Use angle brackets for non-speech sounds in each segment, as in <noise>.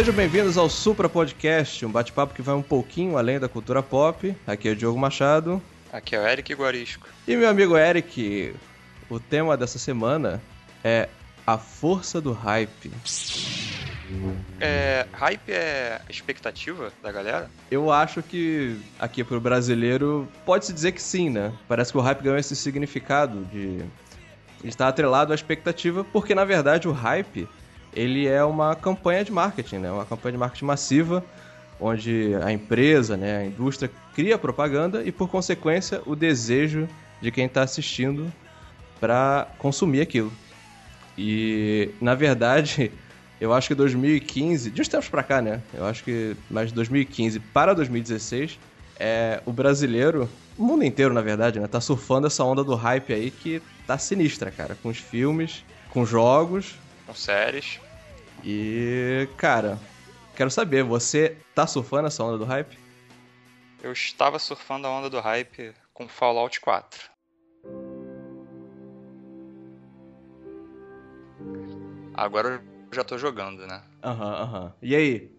sejam bem-vindos ao Supra Podcast, um bate-papo que vai um pouquinho além da cultura pop. Aqui é o Diogo Machado. Aqui é o Eric Guarisco. E meu amigo Eric, o tema dessa semana é a força do hype. É, hype é expectativa da galera? Eu acho que aqui pro brasileiro pode-se dizer que sim, né? Parece que o hype ganhou esse significado de estar atrelado à expectativa, porque na verdade o hype ele é uma campanha de marketing, né? Uma campanha de marketing massiva, onde a empresa, né, a indústria cria propaganda e por consequência o desejo de quem está assistindo para consumir aquilo. E na verdade <laughs> eu acho que 2015, de uns tempos pra cá, né? Eu acho que mais de 2015 para 2016, é, o brasileiro, o mundo inteiro, na verdade, né? Tá surfando essa onda do hype aí que tá sinistra, cara. Com os filmes, com jogos. Com séries. E, cara, quero saber, você tá surfando essa onda do hype? Eu estava surfando a onda do hype com Fallout 4. Agora já tô jogando, né? Aham, uhum, aham. Uhum. E aí?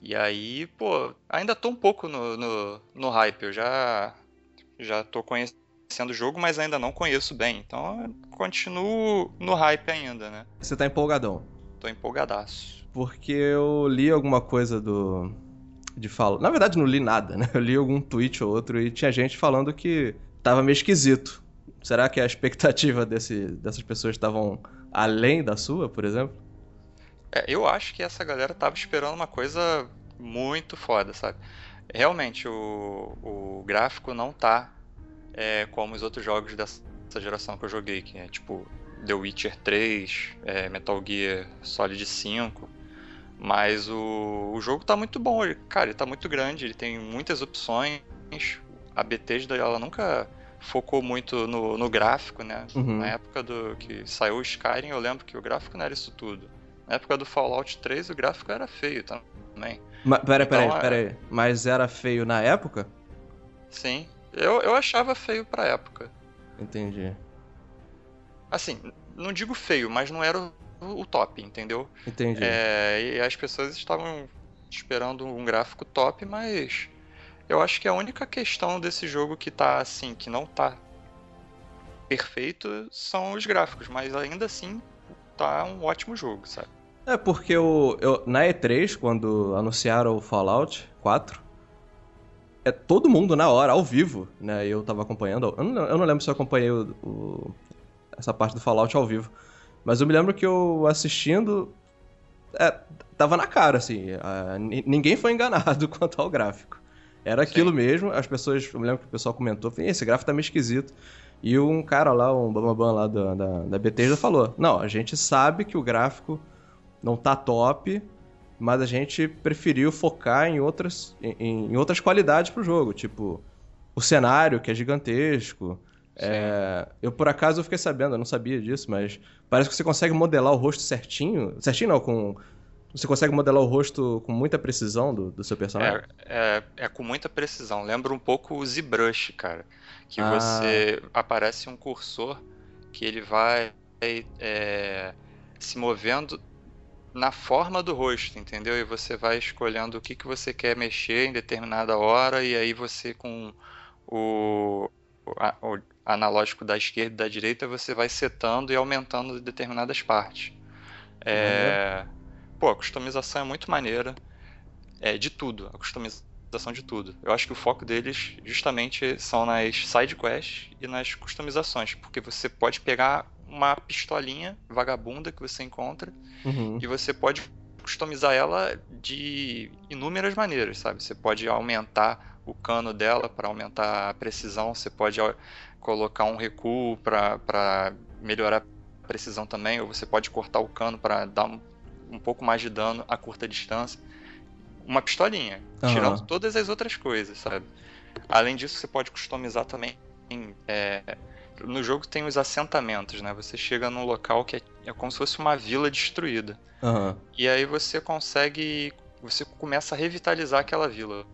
E aí, pô, ainda tô um pouco no, no, no hype. Eu já, já tô conhecendo o jogo, mas ainda não conheço bem. Então, continuo no hype ainda, né? Você tá empolgadão? Tô empolgadaço. Porque eu li alguma coisa do. De falo. Na verdade, não li nada, né? Eu li algum tweet ou outro e tinha gente falando que tava meio esquisito. Será que a expectativa desse, dessas pessoas estavam além da sua, por exemplo? É, eu acho que essa galera tava esperando uma coisa muito foda, sabe? Realmente, o, o gráfico não tá é, como os outros jogos dessa geração que eu joguei, que é tipo The Witcher 3, é, Metal Gear Solid 5. Mas o, o jogo tá muito bom, ele, cara, ele tá muito grande, ele tem muitas opções. A Bethesda, ela nunca focou muito no, no gráfico, né? Uhum. Na época do que saiu o Skyrim, eu lembro que o gráfico não era isso tudo. Na época do Fallout 3 o gráfico era feio também. Mas, pera, então, pera, aí, pera aí. Mas era feio na época? Sim. Eu, eu achava feio pra época. Entendi. Assim, não digo feio, mas não era o, o top, entendeu? Entendi. É, e as pessoas estavam esperando um gráfico top, mas eu acho que a única questão desse jogo que tá assim, que não tá perfeito, são os gráficos, mas ainda assim tá um ótimo jogo, sabe? É porque eu, eu, na E3, quando anunciaram o Fallout 4, é todo mundo na hora, ao vivo, né? Eu tava acompanhando. Eu não, eu não lembro se eu acompanhei o, o, essa parte do Fallout ao vivo. Mas eu me lembro que eu assistindo. É, tava na cara, assim. A, ninguém foi enganado <laughs> quanto ao gráfico. Era aquilo Sim. mesmo, as pessoas. Eu me lembro que o pessoal comentou, esse gráfico tá meio esquisito. E um cara lá, um Bambam lá da, da, da Bethesda falou: Não, a gente sabe que o gráfico não tá top, mas a gente preferiu focar em outras, em, em outras qualidades pro jogo, tipo o cenário, que é gigantesco. É, eu por acaso eu fiquei sabendo, eu não sabia disso, mas parece que você consegue modelar o rosto certinho. Certinho não, com. Você consegue modelar o rosto com muita precisão do, do seu personagem? É, é, é com muita precisão. Lembra um pouco o ZBrush, cara que ah. você aparece um cursor que ele vai é, se movendo na forma do rosto, entendeu? E você vai escolhendo o que, que você quer mexer em determinada hora e aí você com o, o analógico da esquerda e da direita você vai setando e aumentando determinadas partes. É, uhum. Pô, a customização é muito maneira. É de tudo. A customização de tudo. Eu acho que o foco deles justamente são nas side quests e nas customizações, porque você pode pegar uma pistolinha vagabunda que você encontra uhum. e você pode customizar ela de inúmeras maneiras, sabe? Você pode aumentar o cano dela para aumentar a precisão, você pode colocar um recuo para melhorar a precisão também, ou você pode cortar o cano para dar um, um pouco mais de dano a curta distância uma pistolinha, uhum. tirando todas as outras coisas, sabe? Além disso, você pode customizar também. É, no jogo tem os assentamentos, né? Você chega num local que é, é como se fosse uma vila destruída. Uhum. E aí você consegue. Você começa a revitalizar aquela vila.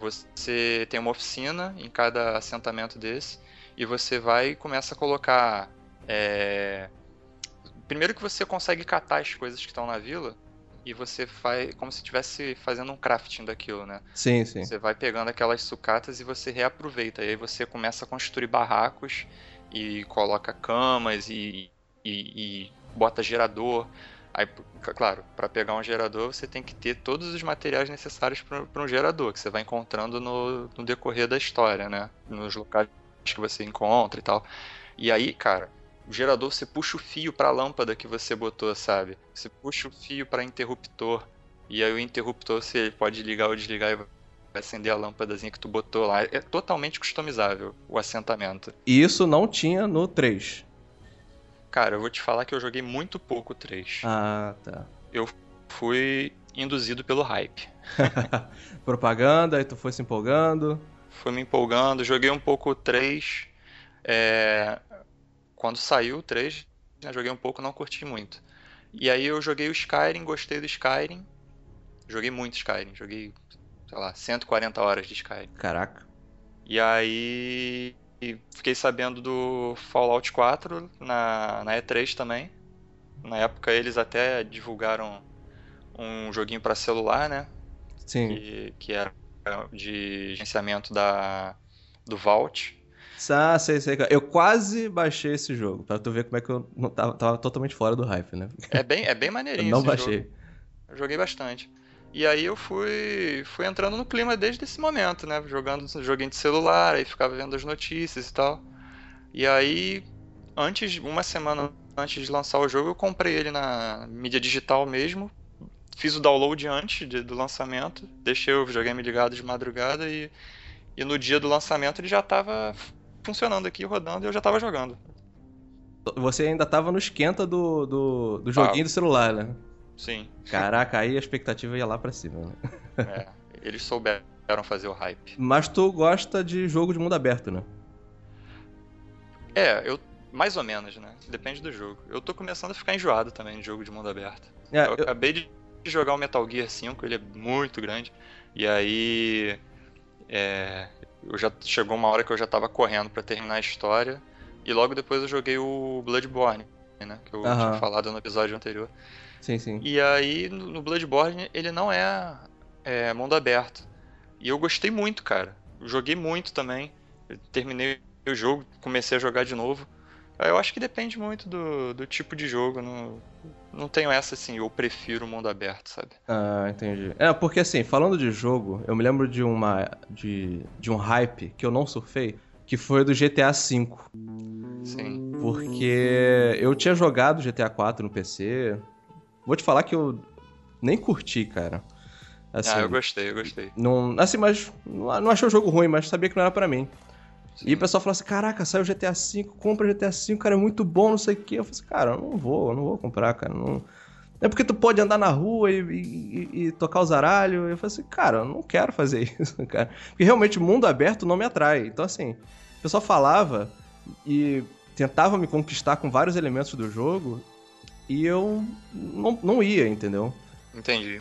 Você tem uma oficina em cada assentamento desse. E você vai e começa a colocar. É... Primeiro que você consegue catar as coisas que estão na vila e você faz como se estivesse fazendo um crafting daquilo, né? Sim, sim. Você vai pegando aquelas sucatas e você reaproveita. E aí você começa a construir barracos e coloca camas e, e, e bota gerador. Aí, claro, para pegar um gerador você tem que ter todos os materiais necessários para um gerador, que você vai encontrando no, no decorrer da história, né? Nos locais que você encontra e tal. E aí, cara, o gerador você puxa o fio para a lâmpada que você botou, sabe? Você puxa o fio para interruptor. E aí o interruptor você pode ligar ou desligar e vai acender a lâmpadazinha que tu botou lá. É totalmente customizável o assentamento. E isso não tinha no 3. Cara, eu vou te falar que eu joguei muito pouco 3. Ah, tá. Eu fui induzido pelo hype. <laughs> Propaganda, aí tu foi se empolgando. Fui me empolgando, joguei um pouco o 3. É... Quando saiu o 3, né, joguei um pouco, não curti muito. E aí eu joguei o Skyrim, gostei do Skyrim. Joguei muito Skyrim, joguei, sei lá, 140 horas de Skyrim. Caraca. E aí fiquei sabendo do Fallout 4 na, na E3 também. Na época eles até divulgaram um joguinho para celular, né? Sim. Que, que era de gerenciamento da, do Vault. Ah, sei, sei. Eu quase baixei esse jogo, pra tu ver como é que eu não tava, tava totalmente fora do hype, né? É bem, é bem maneirinho <laughs> Eu não baixei. Jogo. Eu joguei bastante. E aí eu fui, fui entrando no clima desde esse momento, né? Jogando joguinho de celular, aí ficava vendo as notícias e tal. E aí, antes, uma semana antes de lançar o jogo, eu comprei ele na mídia digital mesmo. Fiz o download antes de, do lançamento, deixei o videogame ligado de madrugada e, e no dia do lançamento ele já estava funcionando aqui, rodando, e eu já tava jogando. Você ainda tava no esquenta do, do, do joguinho ah, do celular, né? Sim. Caraca, aí a expectativa ia lá pra cima, né? <laughs> É, eles souberam fazer o hype. Mas tu gosta de jogo de mundo aberto, né? É, eu. Mais ou menos, né? Depende do jogo. Eu tô começando a ficar enjoado também de jogo de mundo aberto. É, eu, eu acabei de jogar o Metal Gear 5, ele é muito grande. E aí. É, eu já chegou uma hora que eu já tava correndo para terminar a história e logo depois eu joguei o Bloodborne, né, que eu uhum. tinha falado no episódio anterior. Sim, sim. E aí no Bloodborne ele não é, é mundo aberto. E eu gostei muito, cara. Eu joguei muito também. Eu terminei o jogo, comecei a jogar de novo. Eu acho que depende muito do, do tipo de jogo. Não, não tenho essa assim, eu prefiro o mundo aberto, sabe? Ah, entendi. É, porque assim, falando de jogo, eu me lembro de uma. de, de um hype que eu não surfei, que foi do GTA V. Sim. Porque eu tinha jogado GTA 4 no PC. Vou te falar que eu nem curti, cara. Assim, ah, eu gostei, eu gostei. Não, assim, mas não achei o jogo ruim, mas sabia que não era para mim. E o pessoal falou assim: caraca, saiu GTA V, compra GTA V, cara, é muito bom, não sei o quê. Eu falei assim, cara, eu não vou, eu não vou comprar, cara. Não... É porque tu pode andar na rua e, e, e tocar os aralhos. Eu falei assim, cara, eu não quero fazer <laughs> isso, cara. Porque realmente o mundo aberto não me atrai. Então, assim, o pessoal falava e tentava me conquistar com vários elementos do jogo e eu não, não ia, entendeu? Entendi.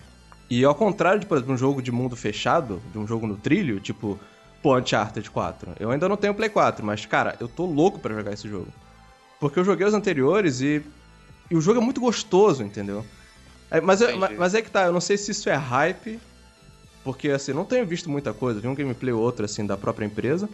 E ao contrário de, por exemplo, um jogo de mundo fechado, de um jogo no trilho, tipo Pô, Uncharted 4. Eu ainda não tenho Play 4, mas, cara, eu tô louco para jogar esse jogo. Porque eu joguei os anteriores e, e o jogo é muito gostoso, entendeu? É, mas, eu, mas, é que tá, eu não sei se isso é hype, porque, assim, não tenho visto muita coisa. Vi um gameplay ou outro, assim, da própria empresa.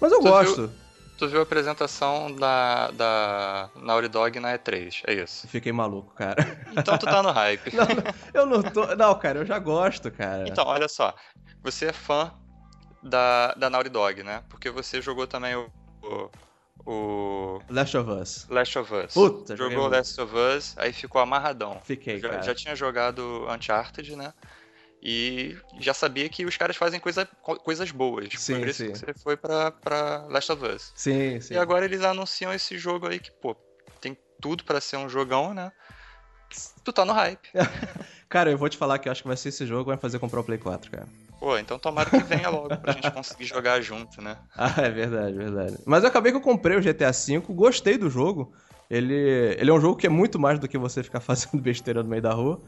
Mas eu tu gosto. Viu, tu viu a apresentação da, da Naughty Dog na E3, é isso. Fiquei maluco, cara. Então tu tá no hype. <laughs> não, eu não tô... Não, cara, eu já gosto, cara. Então, olha só. Você é fã da, da Naughty Dog, né? Porque você jogou também o, o, o... Last of Us. Last of Us. Puta, Jogou Last of Us, aí ficou amarradão. Fiquei, já, cara. já tinha jogado Uncharted, né? E já sabia que os caras fazem coisa, coisas boas. Sim, Por sim. que você foi pra, pra Last of Us. Sim, sim. E agora eles anunciam esse jogo aí que, pô, tem tudo para ser um jogão, né? Tu tá no hype. <laughs> cara, eu vou te falar que eu acho que vai ser esse jogo que vai fazer comprar o Play 4, cara. Pô, então tomara que venha logo pra gente conseguir jogar junto, né? <laughs> Ah, é verdade, verdade. Mas eu acabei que eu comprei o GTA V, gostei do jogo. Ele, ele é um jogo que é muito mais do que você ficar <laughs> fazendo besteira no meio da rua.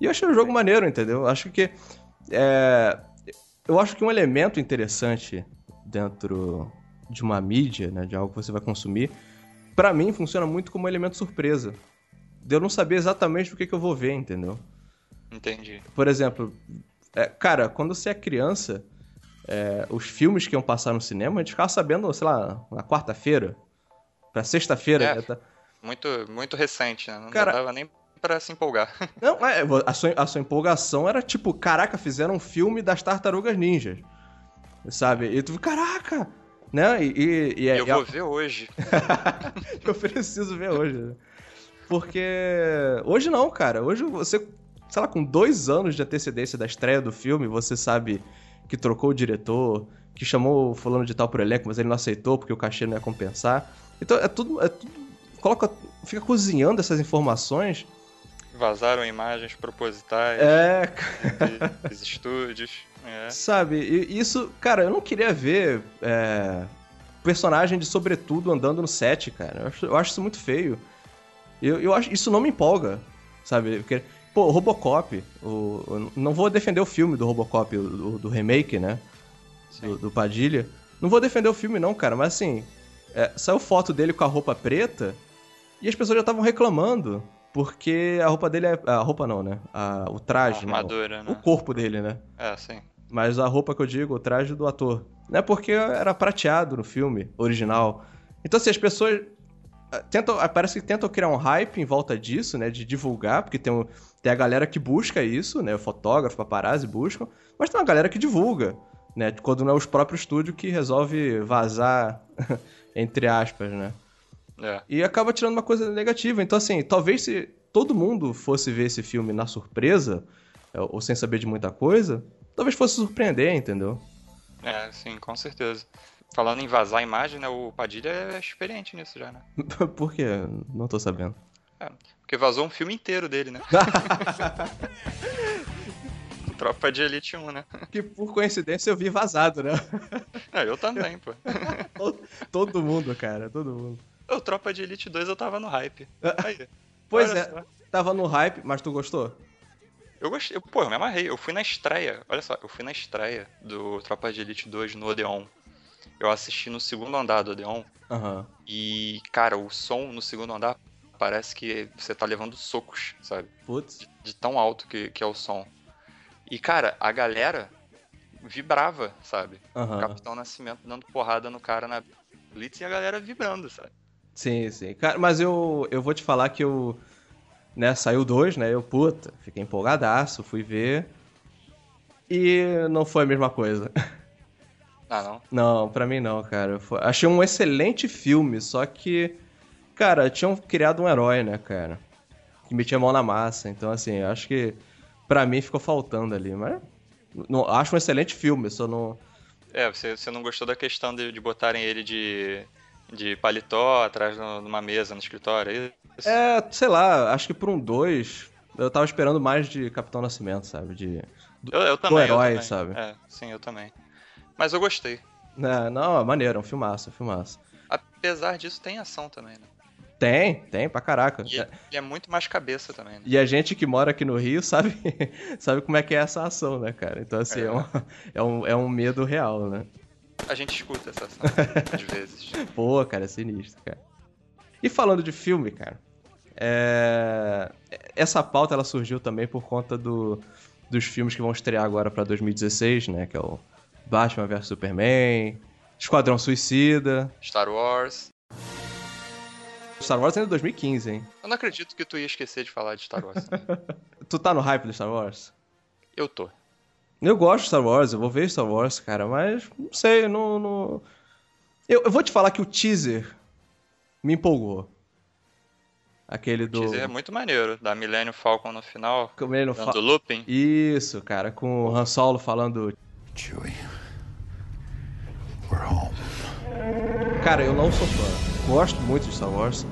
E eu achei o jogo maneiro, entendeu? Acho que. É, eu acho que um elemento interessante dentro de uma mídia, né, de algo que você vai consumir, para mim funciona muito como um elemento surpresa. De eu não saber exatamente o que, que eu vou ver, entendeu? Entendi. Por exemplo, é, cara, quando você é criança, é, os filmes que iam passar no cinema, a gente ficava sabendo, sei lá, na quarta-feira, pra sexta-feira. É, né, tá- Muito, muito recente, né? Não Cara- dava nem pra se empolgar. <laughs> Não, é, a sua, a sua empolgação era tipo, caraca, fizeram um filme das tartarugas ninjas. Sabe? E tu, caraca! Né? E, e, e é- eu e a- vou ver hoje. <laughs> eu preciso ver hoje. né? Porque hoje não, cara. Hoje você, sei lá, com dois anos de antecedência da estreia do filme, você sabe que trocou o diretor, que chamou o fulano de tal pro elenco, mas ele não aceitou porque o cachê não ia compensar. Então é tudo. É tudo coloca, fica cozinhando essas informações. Vazaram imagens propositais É, <laughs> dos estúdios. É. Sabe, e isso, cara, eu não queria ver é, personagem de sobretudo andando no set, cara. Eu acho, eu acho isso muito feio. Eu, eu acho, isso não me empolga, sabe? Porque, pô, o Robocop, o, não vou defender o filme do Robocop, o- do, remake, né? Do, do Padilha. Não vou defender o filme, não, cara, mas assim, é, saiu foto dele com a roupa preta e as pessoas já estavam reclamando. Porque a roupa dele é. A roupa não, né? A- o A traje, né? armadura, O né? corpo dele, né? É, sim. Mas a roupa que eu digo, o traje do ator. Não é porque era prateado no filme original. Então, assim, as pessoas tentam. ah, Parece que tentam criar um hype em volta disso, né? De divulgar, porque tem, um- tem a galera que busca isso, né? O fotógrafo, paparazzi buscam. Mas tem uma galera que divulga, né? Quando não é os próprios estúdios que resolve vazar, <laughs> entre aspas, né? É. E acaba tirando uma coisa negativa. Então, assim, talvez se todo mundo fosse ver esse filme na surpresa, é, ou sem saber de muita coisa, talvez fosse surpreender, entendeu? É, sim, com certeza. Falando em vazar a imagem, né? O Padilha é experiente nisso já, né? <laughs> Por quê? Não tô sabendo. Porque vazou um filme inteiro dele, né? <laughs> Tropa de Elite 1, né? que por coincidência eu vi vazado, né? <laughs> É, eu também, pô. todo, mundo, cara, todo mundo. O Tropa de Elite 2 eu tava no hype. Aí, Pois é, só. tava no hype, mas tu gostou? Eu gostei, pô, eu me amarrei. Eu fui na estreia, olha só, eu fui na estreia do Tropa de Elite 2 no Odeon. Eu assisti no segundo andar do Odeon Aham. e, cara, o som no segundo andar parece que você tá levando socos, sabe? Putz. De tão alto que, que é o som. E, cara, a galera vibrava, sabe? O Aham. Capitão Nascimento dando porrada no cara na Blitz e a galera vibrando, sabe? Sim, sim. Cara, mas eu, eu vou te falar que eu. Né, saiu dois, né? Eu, puta, fiquei empolgadaço, fui ver. E não foi a mesma coisa. <laughs> Ah, não? Não, pra mim não, cara. Foi- Achei um excelente filme, só que. Cara, tinham criado um herói, né, cara? Que metia a mão na massa. Então, assim, acho que. Pra mim ficou faltando ali. Mas. Não, acho um excelente filme, só não. É, você, você não gostou da questão de, de botarem ele de, de paletó atrás de uma mesa no escritório, é isso? É, sei lá, acho que por um 2. Eu tava esperando mais de Capitão Nascimento, sabe? De. Eu, eu também. eu herói, também. sabe? É, sim, eu também. Mas eu gostei. É, não, é maneiro, é um filmaço, é um filmaço. Apesar disso, tem ação também, né? Tem, tem, pra caraca. E é muito mais cabeça também, né? E a gente que mora aqui no Rio sabe, <laughs> sabe como é que é essa ação, né, cara? Então, assim, é, É. um, é, um, é um medo real, né? A gente escuta essa ação, <laughs> às vezes. Pô, cara, é sinistro, cara. E falando de filme, cara, é... essa pauta ela surgiu também por conta do, dos filmes que vão estrear agora pra 2016, né? Que é o Batman vs Superman, Esquadrão Suicida, Star Wars. Star Wars ainda é 2015, hein? Eu não acredito que tu ia esquecer de falar de Star Wars. <laughs> Tu tá no hype do Star Wars? Eu tô. Eu gosto de Star Wars, eu vou ver Star Wars, cara, mas não sei, não. não... Eu, eu vou te falar que o teaser me empolgou. Aquele O do. teaser é muito maneiro. Da Millennium Falcon no final, Como ele não dando fa- looping. Isso, cara, com o Han Solo falando. Chewie, we're home. Cara, eu não sou fã. Gosto muito de Star Wars.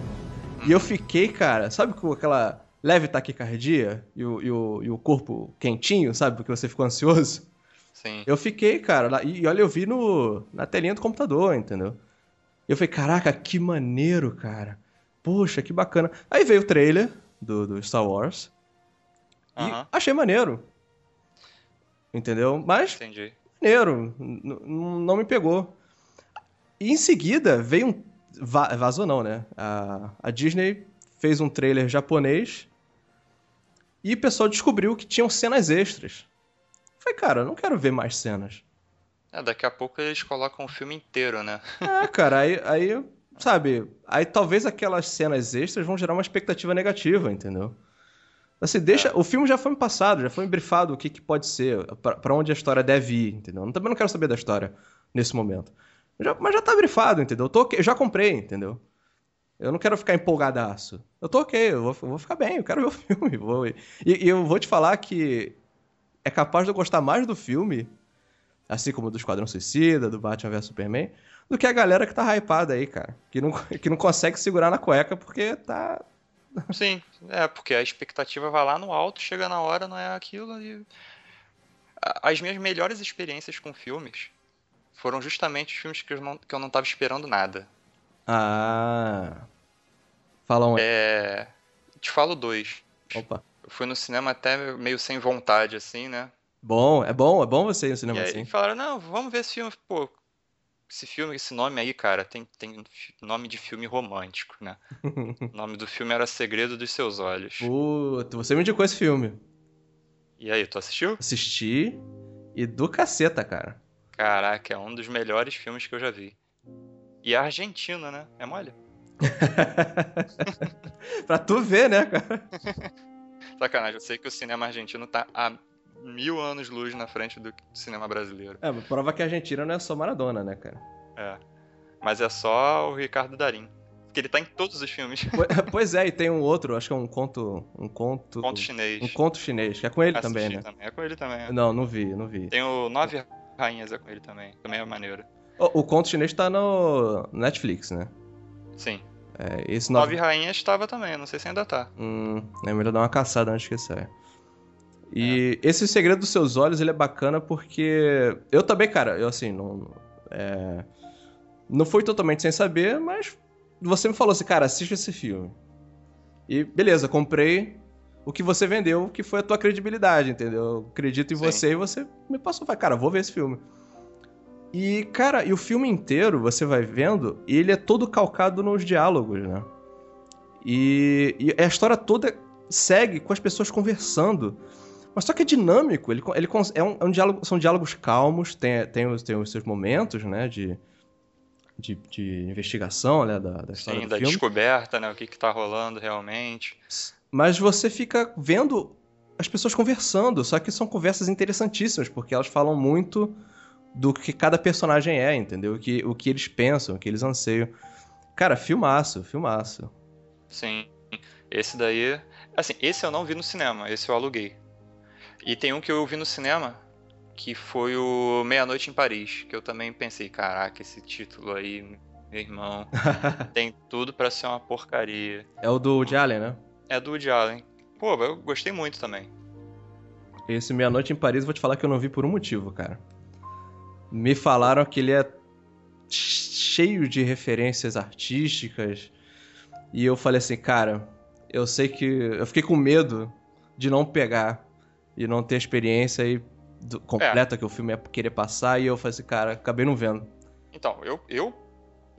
E eu fiquei, cara, sabe com aquela leve taquicardia e o, e o, e o corpo quentinho, sabe? Porque você ficou ansioso? Sim. Eu fiquei, cara, lá- e olha, eu vi no, na telinha do computador, entendeu? Eu falei, caraca, que maneiro, cara. Poxa, que bacana. Aí veio o trailer do, do Star Wars. E Aham, achei maneiro. Entendeu? Mas entendi. Maneiro. Não me pegou. E em seguida veio um. va- vazou não, né? A, a Disney fez um trailer japonês E o pessoal descobriu que tinham cenas extras. Falei, cara, eu não quero ver mais cenas. É, daqui a pouco eles colocam o filme inteiro, né? É, cara, aí, aí, sabe, aí talvez aquelas cenas extras vão gerar uma expectativa negativa, entendeu? Assim, deixa. É. O filme já foi me passado, já foi me brifado o que, que pode ser, para onde a história deve ir, entendeu? Eu também não quero saber da história nesse momento. Já, mas já tá brifado, entendeu? Eu, tô, eu já comprei, entendeu? Eu não quero ficar empolgadaço. Eu tô ok, eu vou, eu vou ficar bem, eu quero ver o <laughs> filme. Vou, e, e eu vou te falar que é capaz de eu gostar mais do filme, assim como do Esquadrão Suicida, do Batman vs Superman, do que a galera que tá hypada aí, cara. Que não, <laughs> que não consegue segurar na cueca porque tá. Sim, é, porque a expectativa vai lá no alto, chega na hora, não é aquilo e. As minhas melhores experiências com filmes foram justamente os filmes que eu não, que eu não tava esperando nada. Ah. Fala um. É. Te falo dois. Opa. Eu fui no cinema até meio sem vontade, assim, né? Bom, é bom, é bom você ir no cinema e assim. falaram, não, vamos ver esse filme. Pô, esse filme, esse nome aí, cara, tem, tem nome de filme romântico, né? <laughs> o nome do filme era Segredo dos Seus Olhos. Puta, você me indicou esse filme. E aí, tu assistiu? Assisti. E do caceta, cara. Caraca, é um dos melhores filmes que eu já vi. E é Argentina, né? É mole? <laughs> pra tu ver, né, cara? <laughs> Sacanagem, eu sei que o cinema argentino tá a mil anos luz na frente do cinema brasileiro. É, prova que a Argentina não é só Maradona, né, cara? É. Mas é só o Ricardo Darim. Porque ele tá em todos os filmes. <laughs> Pois é, e tem um outro, acho que é um conto. Um conto. Conto chinês. Um conto chinês, que é com ele Assisti também, né? Também. É com ele também. É. Não, não vi, não vi. Tem o Nove Rainhas, é com ele também. Também é maneiro. O, o conto chinês tá no Netflix, né? Sim. É, esse nove... nove Rainhas estava também, não sei se ainda tá. Hum, é melhor dar uma caçada antes que saia. E é. esse segredo dos seus olhos, ele é bacana porque eu também, cara, eu assim, não é... não foi totalmente sem saber, mas você me falou assim, cara, assiste esse filme. E beleza, comprei o que você vendeu, que foi a tua credibilidade, entendeu? Eu acredito em Sim. você e você me passou, vai, cara, vou ver esse filme. E, cara, e o filme inteiro, você vai vendo, e ele é todo calcado nos diálogos, né? E, e a história toda segue com as pessoas conversando. Mas só que é dinâmico, ele, ele é, um, é um diálogo, são diálogos calmos, tem, tem, os, tem os seus momentos, né, de, de, de investigação, né, da, da história Sim, da filme. descoberta, né, o que que tá rolando realmente. Mas você fica vendo as pessoas conversando, só que são conversas interessantíssimas, porque elas falam muito do que cada personagem é, entendeu? O que, o que eles pensam, o que eles anseiam. Cara, filmaço, filmaço. Sim. Esse daí. Assim, esse eu não vi no cinema, esse eu aluguei. E tem um que eu vi no cinema, que foi o Meia-Noite em Paris, que eu também pensei, caraca, esse título aí, meu irmão, <laughs> tem tudo para ser uma porcaria. É o do Woody Allen, né? É do Woody Allen. Pô, eu gostei muito também. Esse Meia-Noite em Paris, eu vou te falar que eu não vi por um motivo, cara me falaram que ele é cheio de referências artísticas. E eu falei assim, cara, eu sei que. Eu fiquei com medo de não pegar e não ter a experiência aí do, completa é. que o filme ia querer passar. E eu falei assim, cara, acabei não vendo. Então, eu. eu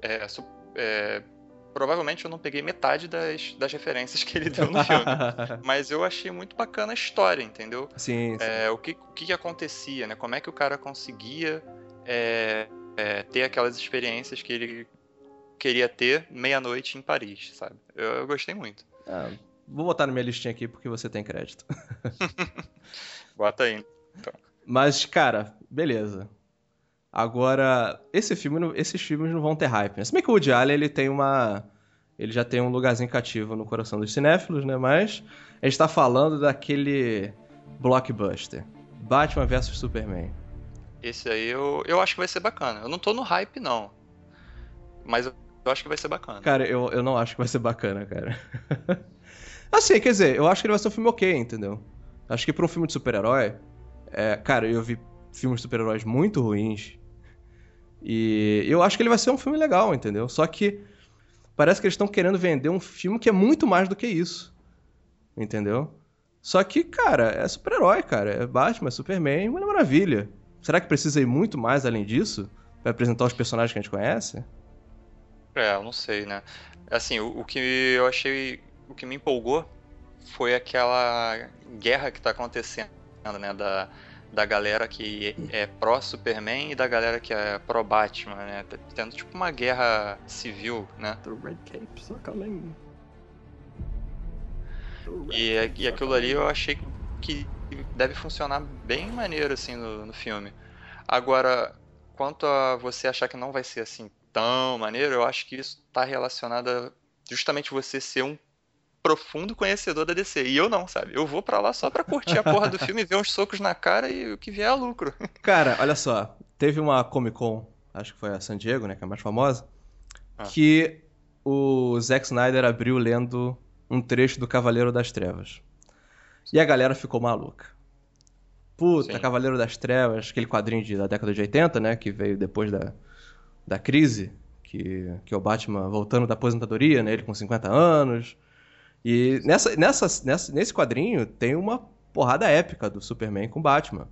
é, é, provavelmente eu não peguei metade das, das referências que ele deu no filme. <laughs> mas eu achei muito bacana a história, entendeu? Sim. sim. É, o, que, o que acontecia, né? Como é que o cara conseguia é, é, ter aquelas experiências que ele queria ter meia-noite em Paris, sabe? Eu, eu gostei muito. É, vou botar na minha listinha aqui porque você tem crédito. <laughs> Bota aí. Então. Mas, cara, beleza. Agora, esse filme, esses filmes não vão ter hype, né? Se bem que o Woody Allen, ele tem uma... Ele já tem um lugarzinho cativo no coração dos cinéfilos, né? Mas a gente tá falando daquele blockbuster. Batman vs Superman. Esse aí eu, eu acho que vai ser bacana. Eu não tô no hype, não. Mas eu, acho que vai ser bacana. Cara, eu, eu não acho que vai ser bacana, cara. <laughs> assim, quer dizer, eu acho que ele vai ser um filme ok, entendeu? Acho que pra um filme de super-herói. É, cara, eu vi filmes de super-heróis muito ruins. E eu acho que ele vai ser um filme legal, entendeu? Só que parece que eles estão querendo vender um filme que é muito mais do que isso. Entendeu? Só que, cara, é super-herói, cara. É Batman, é Superman, uma maravilha. Será que precisa ir muito mais além disso? Pra apresentar os personagens que a gente conhece? É, eu não sei, né? Assim, o, o que eu achei. O que me empolgou foi aquela guerra que está acontecendo, né? Da, da galera que é pró-Superman e da galera que é pró-Batman, né? Tá tendo tipo uma guerra civil, né? The Red Capes are coming. E, e aquilo ali eu achei que deve funcionar bem maneiro assim no, no filme. Agora, quanto a você achar que não vai ser assim tão maneiro, eu acho que isso está relacionado a justamente você ser um profundo conhecedor da DC. E eu não, sabe? Eu vou para lá só pra curtir a porra do <laughs> filme, ver uns socos na cara e o que vier é lucro. Cara, olha só. Teve uma Comic Con, acho que foi a San Diego, né? Que é a mais famosa. Ah. Que o Zack Snyder abriu lendo um trecho do Cavaleiro das Trevas. E a galera ficou maluca. Puta, Sim. Cavaleiro das Trevas, aquele quadrinho de, da década de 80, né? Que veio depois da, da crise. Que, que é o Batman voltando da aposentadoria, né? Ele com 50 anos e nessa, nessa, nessa, nesse quadrinho tem uma porrada épica do Superman com Batman.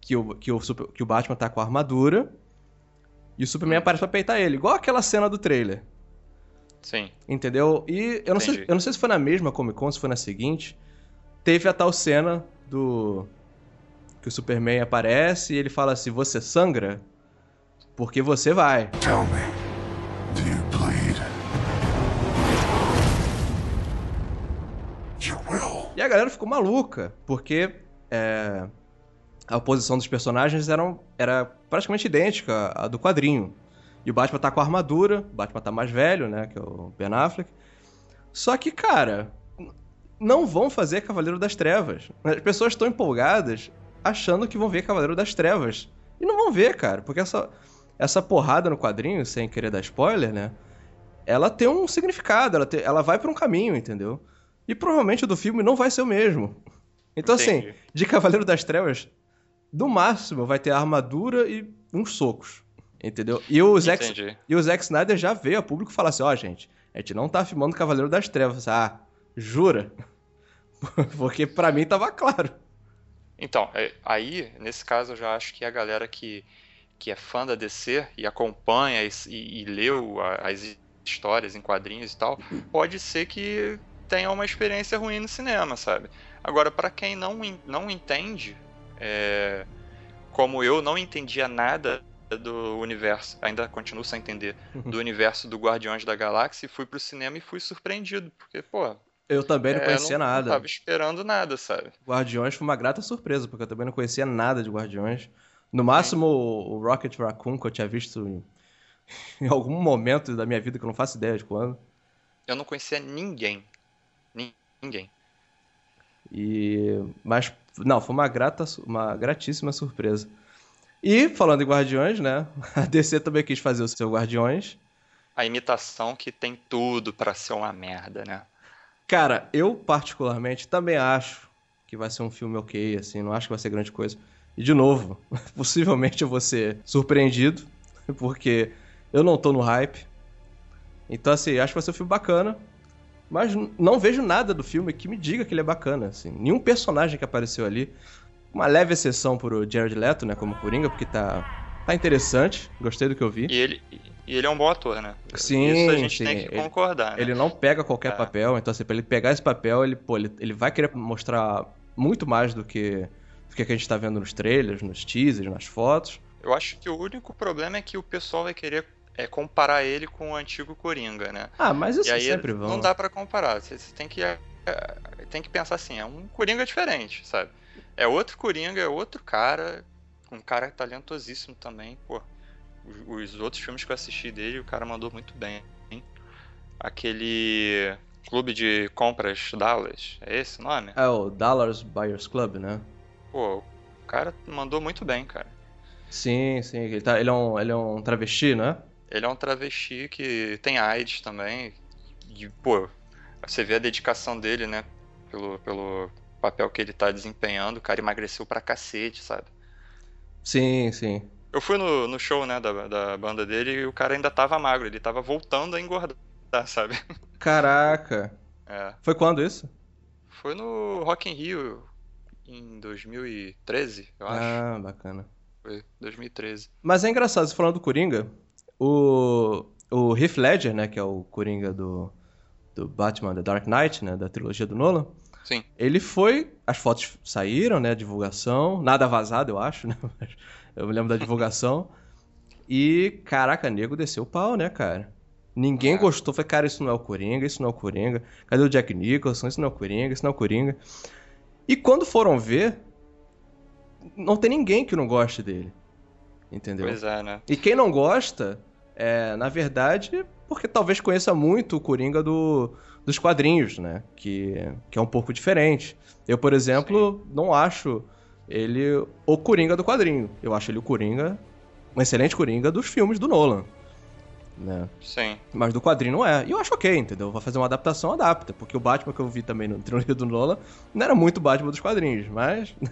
Que o, que, o, que o Batman tá com a armadura e o Superman hum. aparece pra peitar ele, igual aquela cena do trailer. Sim. Entendeu? E eu não, sei, eu não sei se foi na mesma Comic Con, se foi na seguinte. Teve a tal cena do. Que o Superman aparece e ele fala assim: Você sangra? Porque você vai. Tell me. Galera ficou maluca, porque é, a oposição dos personagens eram, era praticamente idêntica à do quadrinho. E o Batman tá com a armadura, o Batman tá mais velho, né, que é o Ben Affleck. Só que, cara, não vão fazer Cavaleiro das Trevas. As pessoas estão empolgadas achando que vão ver Cavaleiro das Trevas. E não vão ver, cara, porque essa, essa porrada no quadrinho, sem querer dar spoiler, né? Ela tem um significado, ela, ela vai para um caminho, entendeu? E provavelmente o do filme não vai ser o mesmo. Então, assim, Entendi. assim, de Cavaleiro das Trevas, do máximo vai ter armadura e uns socos. Entendeu? E o, Zack, e o Zack Snyder já veio a público falar assim: ó, oh, gente, a gente não tá filmando Cavaleiro das Trevas. Ah, jura? <laughs> Porque para mim tava claro. Então, é, aí, nesse caso, eu já acho que a galera que, que é fã da DC e acompanha e, e, e leu as histórias em quadrinhos e tal, pode ser que tenha uma experiência ruim no cinema, sabe? Agora, para quem não, não entende, é, como eu não entendia nada do universo, ainda continuo sem entender, do <laughs> universo do Guardiões da Galáxia, fui pro cinema e fui surpreendido, porque, pô. Eu também não é, conhecia não, nada. Não tava esperando nada, sabe? Guardiões foi uma grata surpresa, porque eu também não conhecia nada de Guardiões. No máximo, Sim. o Rocket Raccoon, que eu tinha visto em, <laughs> em algum momento da minha vida que eu não faço ideia de quando. Eu não conhecia ninguém Ninguém. E mas não, foi uma grata, uma gratíssima surpresa. E falando em Guardiões, né? <laughs> A DC também quis fazer o seu Guardiões. A imitação que tem tudo para ser uma merda, né? Cara, eu particularmente também acho que vai ser um filme ok, assim, não acho que vai ser grande coisa. E de novo, <laughs> possivelmente eu vou ser surpreendido, <laughs> porque eu não tô no hype. Então, assim, acho que vai ser um filme bacana. Mas não vejo nada do filme que me diga que ele é bacana, assim. Nenhum personagem que apareceu ali. Uma leve exceção pro Jared Leto, né, como Coringa, porque tá, tá interessante. Gostei do que eu vi. E ele, e ele é um bom ator, né? Sim, Isso a gente sim. tem que ele, concordar, né? Ele não pega qualquer é. papel, então assim, pra ele pegar esse papel, ele, pô, ele, ele vai querer mostrar muito mais do que, do que a gente tá vendo nos trailers, nos teasers, nas fotos. Eu acho que o único problema é que o pessoal vai querer é comparar ele com o antigo Coringa, né? Ah, mas isso aí sempre vão. Não dá para comparar. Você, tem que é, tem que pensar assim, é um Coringa diferente, sabe? É outro Coringa, é outro cara, um cara talentosíssimo também, pô. Os, os outros filmes que eu assisti dele, o cara mandou muito bem. Hein? Aquele clube de compras Dallas, é esse o nome? É o Dallas Buyers Club, né? Pô, o cara mandou muito bem, cara. Sim, sim. Ele, tá, ele, é, um, ele é um travesti, né? Ele é um travesti que tem AIDS também. E, pô, você vê a dedicação dele, né? Pelo, pelo papel que ele tá desempenhando. O cara emagreceu pra cacete, sabe? Sim, sim. Eu fui no, no show, né, da, da banda dele e o cara ainda tava magro. Ele tava voltando a engordar, <laughs> sabe? Caraca. É. Foi quando isso? Foi no Rock in Rio em 2013, eu acho. Ah, bacana. Foi 2013. Mas é engraçado, você falando do Coringa, o, o Heath Ledger, né, que é o Coringa do, do Batman The Dark Knight, né, da trilogia do Nolan, Sim. Ele foi. As fotos saíram, né? Divulgação. Nada vazado, eu acho, né? <laughs> Eu me lembro da divulgação. E, caraca, nego desceu o pau, né, cara? Ninguém gostou. Falei, cara, isso não é o Coringa, isso não é o Coringa. Cadê o Jack Nicholson? Isso não é o Coringa, isso não é o Coringa. E quando foram ver, não tem ninguém que não goste dele. Entendeu? Pois é, né? E quem não gosta, é, na verdade, porque talvez conheça muito o Coringa do, dos quadrinhos, né? Que, que é um pouco diferente. Eu, por exemplo, Sim. não acho ele o Coringa do quadrinho. Eu acho ele o Coringa, um excelente Coringa dos filmes do Nolan. Né? Sim. Mas do quadrinho não é. E eu acho ok, entendeu? Vai fazer uma adaptação, adapta. Porque o Batman que eu vi também no <laughs> trilogia do Nolan não era muito Batman dos quadrinhos, mas. <laughs>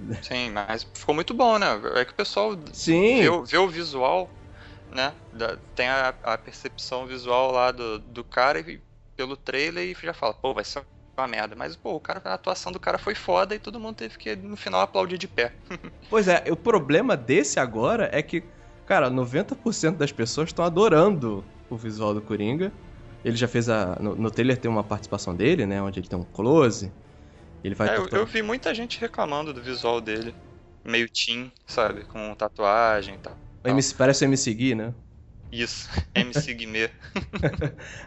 Né? Sim, mas ficou muito bom, né? É que o pessoal Sim. Vê, vê o visual, né? tem a, a, percepção visual lá do, do cara e pelo trailer e já fala, pô, vai ser uma merda. Mas, pô, o cara, a atuação do cara foi foda e todo mundo teve que, no final, aplaudir de pé. <laughs> pois é, o problema desse agora é que, cara, 90% das pessoas estão adorando o visual do Coringa. Ele já fez a. No, no, trailer tem uma participação dele, né? Onde ele tem um close. Ele vai é, eu, eu, vi muita gente reclamando do visual dele. Meio teen, sabe? Com tatuagem e tal. MC, parece o MC Gui, né? Isso, <laughs> MC Guimê.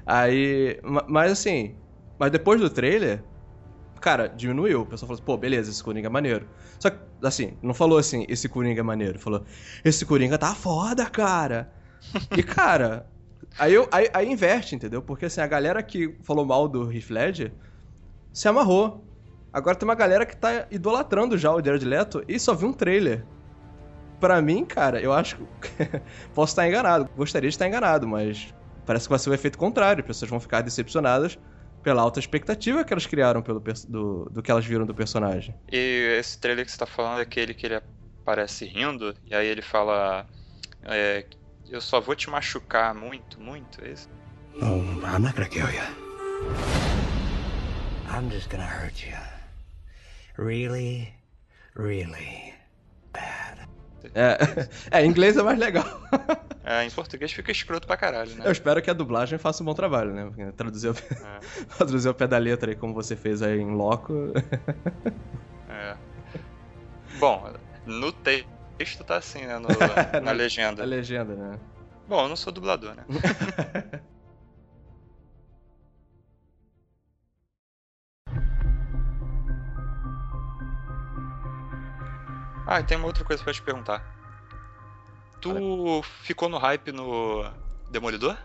Aí. Mas assim, mas depois do trailer, cara, diminuiu. O pessoal falou assim, pô, beleza, esse Coringa é maneiro. Só que, assim, não falou assim, esse Coringa é maneiro. Falou, esse Coringa tá foda, cara. e, cara, aí, eu, aí, aí inverte, entendeu? Porque, assim, a galera que falou mal do Heath Ledger se amarrou. Agora tem uma galera que tá idolatrando já o Jared Leto e só viu um trailer. Pra mim, cara, eu acho que... <laughs> Posso estar enganado. Gostaria de estar enganado, mas parece que vai ser o efeito contrário. As pessoas vão ficar decepcionadas pela alta expectativa que elas criaram pelo, do, do que elas viram do personagem. E esse trailer que você tá falando é aquele que ele aparece rindo, e aí ele fala. É, eu só vou te machucar muito, muito, é isso? Oh, I'm not gonna kill you. I'm just gonna hurt you. Really, really. É, é, em inglês é mais legal. <laughs> É, em português fica escroto pra caralho, né? Eu espero que a dublagem faça um bom trabalho, né? Traduzir o, é. <laughs> traduzir o pé da letra aí, como você fez aí em loco. É. Bom, no texto tá assim, né? No, <laughs> na legenda. A legenda, né? Bom, eu não sou dublador, né? Ah, e tem uma outra coisa pra te perguntar. Tu ficou no hype no Demolidor?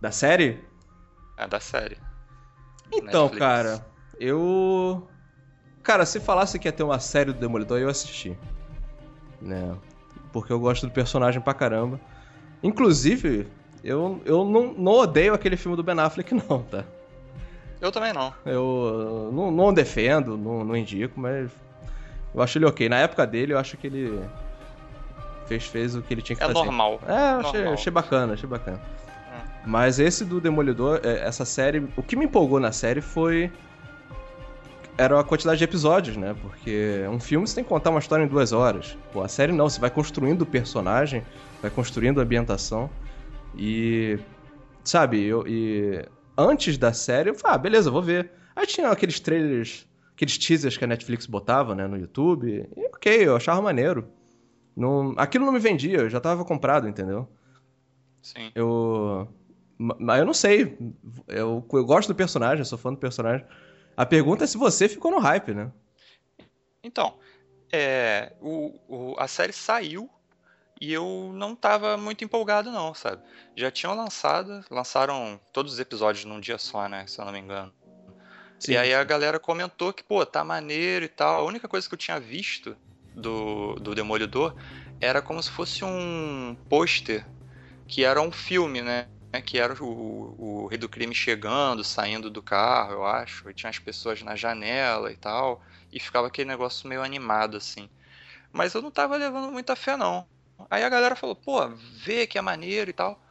Da série? É, da série. Então, Netflix. cara, eu. Cara, se falasse que ia ter uma série do Demolidor, eu assisti. Né? Porque eu gosto do personagem pra caramba. Inclusive, eu, eu não, não odeio aquele filme do Ben Affleck, <laughs> não, tá? Eu também não. Eu não, não defendo, não, não indico, mas eu acho ele ok. Na época dele, eu acho que ele fez, fez o que ele tinha que é fazer. Normal. É, achei, normal. achei bacana, achei bacana. É. Mas esse do Demolidor, é, essa série, o que me empolgou na série foi era a quantidade de episódios, né? Porque um filme você tem que contar uma história em duas horas. Pô, a série não, você vai construindo o personagem, vai construindo a ambientação. E. Sabe, eu, e antes da série, eu falei, ah, beleza, vou ver. Aí tinha aqueles trailers, aqueles teasers que a Netflix botava, né, no YouTube. E ok, eu achava maneiro. Não, aquilo não me vendia, eu já tava comprado, entendeu? Sim. Eu. Mas eu não sei. Eu, eu gosto do personagem, sou fã do personagem. A pergunta é se você ficou no hype, né? Então, é, o, o, a série saiu e eu não tava muito empolgado, não, sabe? Já tinham lançado, lançaram todos os episódios num dia só, né? Se eu não me engano. Sim, e aí sim. a galera comentou que, pô, tá maneiro e tal. A única coisa que eu tinha visto do, do Demolidor era como se fosse um pôster que era um filme, né? Que era o, o Rei do Crime chegando, saindo do carro, eu acho. E tinha as pessoas na janela e tal. E ficava aquele negócio meio animado, assim. Mas eu não tava levando muita fé, não. Aí a galera falou, pô, vê que é maneiro e tal.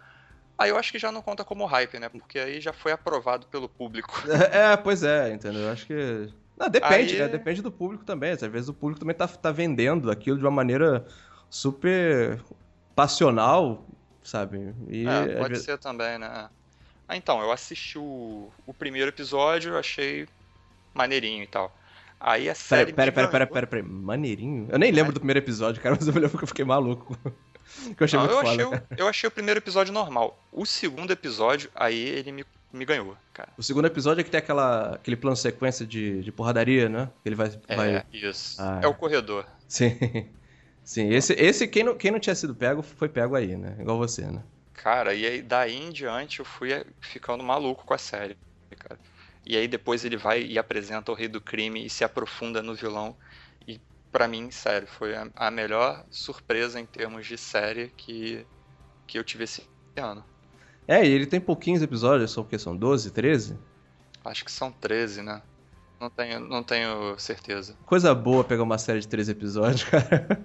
Aí eu acho que já não conta como hype, né? Porque aí já foi aprovado pelo público. <laughs> É, pois é, entendeu? Eu acho que não, depende, Aí... né? Depende do público também. Às vezes o público também tá, tá vendendo aquilo de uma maneira super passional, sabe? E, é, pode vezes... ser também, né? Ah, então, eu assisti o, o primeiro episódio, achei maneirinho e tal. Aí a série. Pera, pera, pera, pera, pera, maneirinho? Eu nem lembro do primeiro episódio, cara, mas eu lembro que eu fiquei maluco. Que eu achei Não, muito eu, foda. achei, o- eu achei o primeiro episódio normal. O segundo episódio, aí ele me, me ganhou, cara. O segundo episódio é que tem aquela, aquele plano sequência de, de porradaria, né? Ele vai. É, vai... isso. Ah. É o corredor. Sim. <laughs> Sim, esse, esse quem, não, quem não tinha sido pego foi pego aí, né? Igual você, né? Cara, e aí daí em diante eu fui eh, ficando maluco com a série, cara. E aí depois ele vai e apresenta o Rei do Crime e se aprofunda no vilão. E pra mim, sério, foi a, a melhor surpresa em termos de série que, que eu tive esse ano. É, e ele tem pouquinhos episódios, são o quê? São 12, 13? Acho que são 13, né? Não tenho, não tenho certeza. Coisa boa pegar uma série de 13 episódios, <laughs> cara.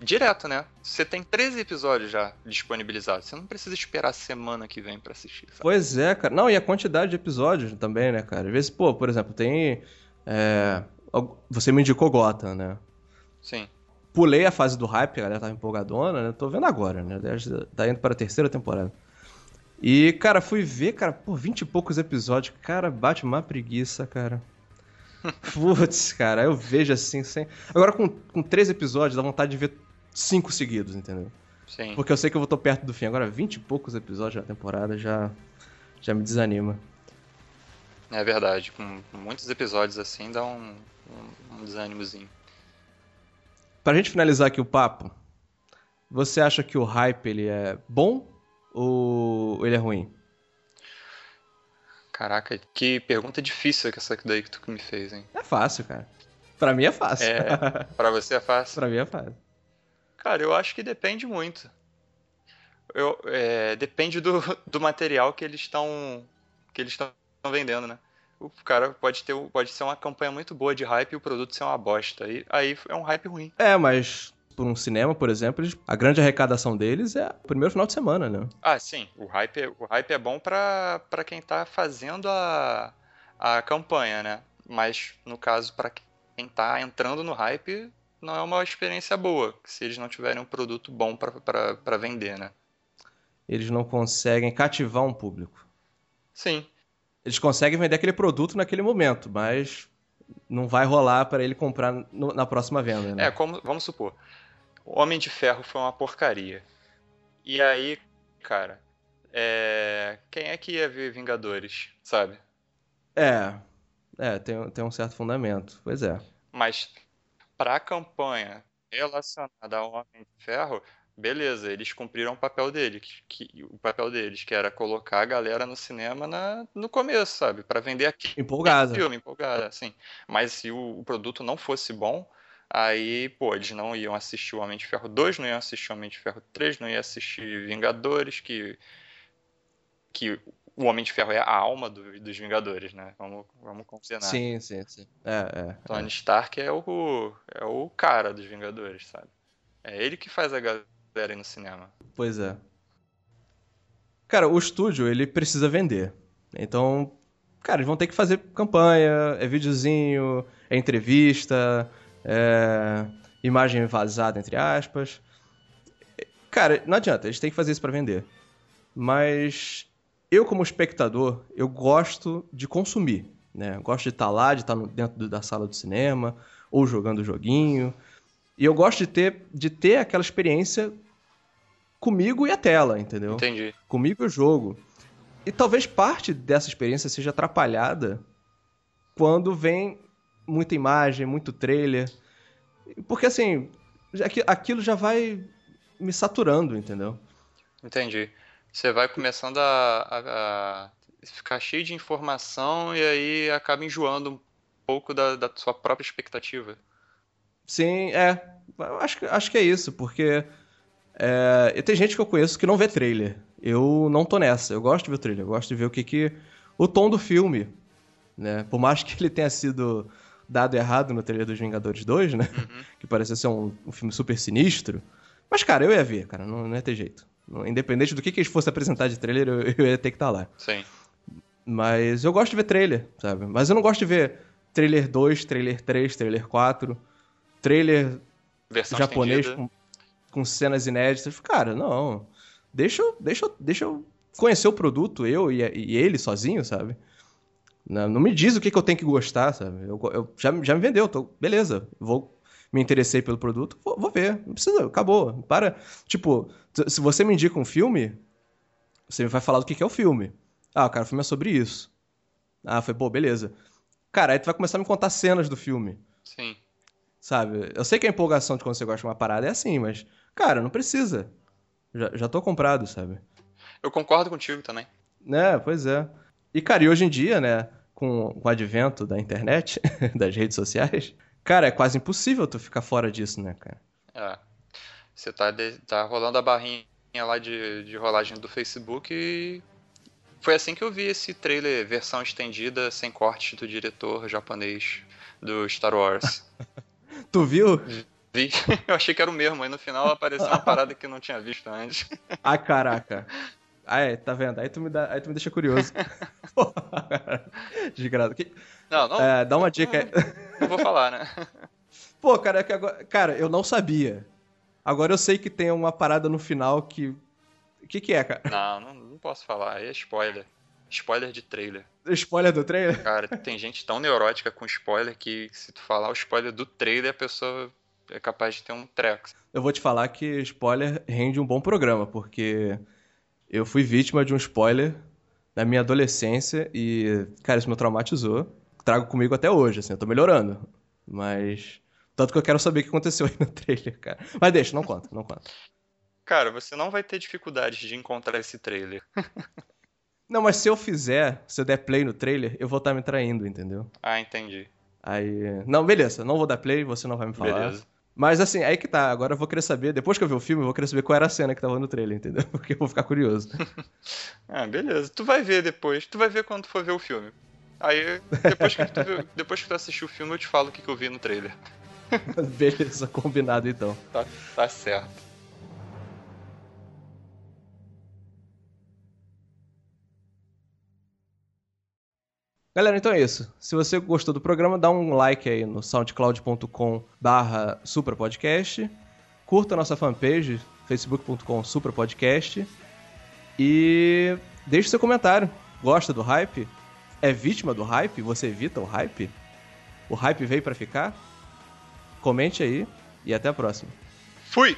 Direto, né? Você tem 13 episódios já disponibilizados. Você não precisa esperar a semana que vem pra assistir, sabe? Pois é, cara. Não, e a quantidade de episódios também, né, cara? Às vezes, pô, por exemplo, tem. é, Você me indicou Gotham, né? Sim. Pulei a fase do hype, a galera tava empolgadona, né? Tô vendo agora, né? Tá indo para a terceira temporada. E, cara, fui ver, cara, por 20 e poucos episódios. Cara, bate uma preguiça, cara. <laughs> Putz, cara, eu vejo assim, sem. Agora com, com três episódios, dá vontade de ver cinco seguidos, entendeu? Sim. Porque eu sei que eu vou tô perto do fim. Agora, 20 e poucos episódios na temporada já, já me desanima. É verdade. Com muitos episódios assim dá um, um, um desânimozinho. Pra gente finalizar aqui o papo, você acha que o hype ele é bom ou ele é ruim? Caraca, que pergunta difícil que essa daí que tu me fez, hein? É fácil, cara. Pra mim é fácil. É, pra você é fácil? pra mim é fácil. Cara, eu acho que depende muito. Eu, é, depende do, do material que eles estão que eles estão vendendo, né? O cara pode ter pode ser uma campanha muito boa de hype e o produto ser uma bosta. Aí, aí é um hype ruim. É, mas por um cinema, por exemplo, a grande arrecadação deles é o primeiro final de semana, né? Ah, sim, o hype, é- o hype é bom pra, pra quem tá fazendo a, a campanha, né? Mas no caso, pra quem tá entrando no hype, não é uma experiência boa, se eles não tiverem um produto bom pra vender, né? Eles não conseguem cativar um público. Sim, Eles conseguem vender aquele produto naquele momento, mas não vai rolar pra ele comprar no- na próxima venda, né? É, como, vamos supor, o Homem de Ferro foi uma porcaria. E aí, cara, é, quem é que ia ver Vingadores, sabe? É, é, tem, tem um certo fundamento. Pois é. Mas pra campanha relacionada ao Homem de Ferro, beleza, eles cumpriram o papel dele, que, que- o papel deles, que era colocar a galera no cinema na, no começo, sabe? Pra vender aquele Empolgada. filme, empolgada, assim. Mas se o, o produto não fosse bom, aí, pô, eles não iam assistir o Homem de Ferro 2, não iam assistir o Homem de Ferro 3, não iam assistir Vingadores, que, que o Homem de Ferro é a alma do- dos Vingadores, né? Vamos, vamos combinar. Sim, sim, sim. É, é. Tony Stark é o, é o cara dos Vingadores, sabe? É ele que faz a galera ir no cinema. Pois é. Cara, o estúdio, ele precisa vender. Então, cara, eles vão ter que fazer campanha, é videozinho, é entrevista, é imagem vazada, entre aspas. Cara, não adianta, eles têm que fazer isso pra vender. Mas eu, como espectador, eu gosto de consumir, né? Gosto de estar lá, de estar no- dentro da sala do cinema, ou jogando joguinho. E eu gosto de ter, de ter aquela experiência comigo e a tela, entendeu? Entendi. Comigo e o jogo. E talvez parte dessa experiência seja atrapalhada quando vem muita imagem, muito trailer. Porque assim, já que- aquilo já vai me saturando, entendeu? Entendi. Você vai começando a, a- a ficar cheio de informação e aí acaba enjoando um pouco da, da sua própria expectativa. Sim, é. Eu Acho, que- acho que é isso, porque é, tem gente que eu conheço que não vê trailer. Eu não tô nessa. Eu gosto de ver o trailer, eu gosto de ver o que que. O tom do filme. Né? Por mais que ele tenha sido dado errado no trailer dos Vingadores 2, né? <laughs> Que parecia ser um, um filme super sinistro. Mas, cara, eu ia ver, cara, não, não ia ter jeito. Independente do que, que eles fossem apresentar de trailer, eu, eu ia ter que estar lá. Sim. Mas eu gosto de ver trailer, sabe? Mas eu não gosto de ver trailer 2, trailer 3, trailer 4, trailer Versão japonês com, com cenas inéditas. Cara, não. Deixa eu, deixa eu, deixa eu conhecer o produto, eu e, e ele sozinho, sabe? Não, não, me diz o que, que eu tenho que gostar, sabe? Eu, eu já, já me vendeu, tô, beleza, vou me interessei pelo produto, vou, vou, ver. Não precisa, acabou. Para. Tipo, se você me indica um filme, você vai falar do que, que é o filme. Ah, cara, o filme é sobre isso. Ah, foi, pô, beleza. Cara, aí tu vai começar a me contar cenas do filme. Sabe? Eu sei que a empolgação de quando você gosta de uma parada é assim, mas, cara, não precisa. Já, já tô comprado, sabe? Eu concordo contigo também. Né, pois é. E, cara, e hoje em dia, né, com, com o advento da internet, <laughs> das redes sociais, cara, é quase impossível tu ficar fora disso, né, cara? É. Você tá, de, tá rolando a barrinha lá de, de rolagem do Facebook e foi assim que eu vi esse trailer, versão estendida, sem corte do diretor japonês do Star Wars. <laughs> tu viu? Vi. <laughs> Eu achei que era o mesmo, aí no final apareceu uma parada que eu não tinha visto antes. Ah, caraca. Ah, é, tá vendo? Aí tu me, dá, aí tu me deixa curioso. <laughs> <laughs> Desgraça. Não, não. É, dá uma dica aí. Não vou falar, né? Pô, cara, é que agora, cara, eu não sabia. Agora eu sei que tem uma parada no final que. O que, que é, cara? Não, não, não posso falar. Aí é spoiler. Spoiler de trailer. Spoiler do trailer? <laughs> Cara, tem gente tão neurótica com spoiler que se tu falar o spoiler do trailer, a pessoa é capaz de ter um treco. Eu vou te falar que spoiler rende um bom programa, porque eu fui vítima de um spoiler na minha adolescência e, cara, isso me traumatizou. Trago comigo até hoje, assim, eu tô melhorando. Mas. Tanto que eu quero saber o que aconteceu aí no <laughs> trailer, cara. Mas deixa, não conta, não conta. Cara, você não vai ter dificuldade de encontrar esse trailer. <laughs> não, mas se eu fizer, se eu der play no trailer, eu vou estar tá me traindo, entendeu? Ah, entendi. Aí. Não, beleza, não vou dar play, você não vai me falar. Beleza. Mas assim, aí que tá. Agora eu vou querer saber, depois que eu ver o filme, eu vou querer saber qual era a cena que tava no trailer, entendeu? <laughs> Porque eu vou ficar curioso. <laughs> ah, beleza. Tu vai ver depois. Tu vai ver quando for ver o filme. Aí, depois que tu, viu, <laughs> depois que tu assistir o filme, eu te falo o que, que eu vi no trailer. beleza, combinado então. Tá, tá certo. Galera, então é isso. Se você gostou do programa, dá um like aí no soundcloud.com barra suprapodcast. Curta a nossa fanpage, facebook.com suprapodcast. E deixe seu comentário. Gosta do hype? É vítima do hype? Você evita o hype? O hype veio para ficar? Comente aí e até a próxima. Fui!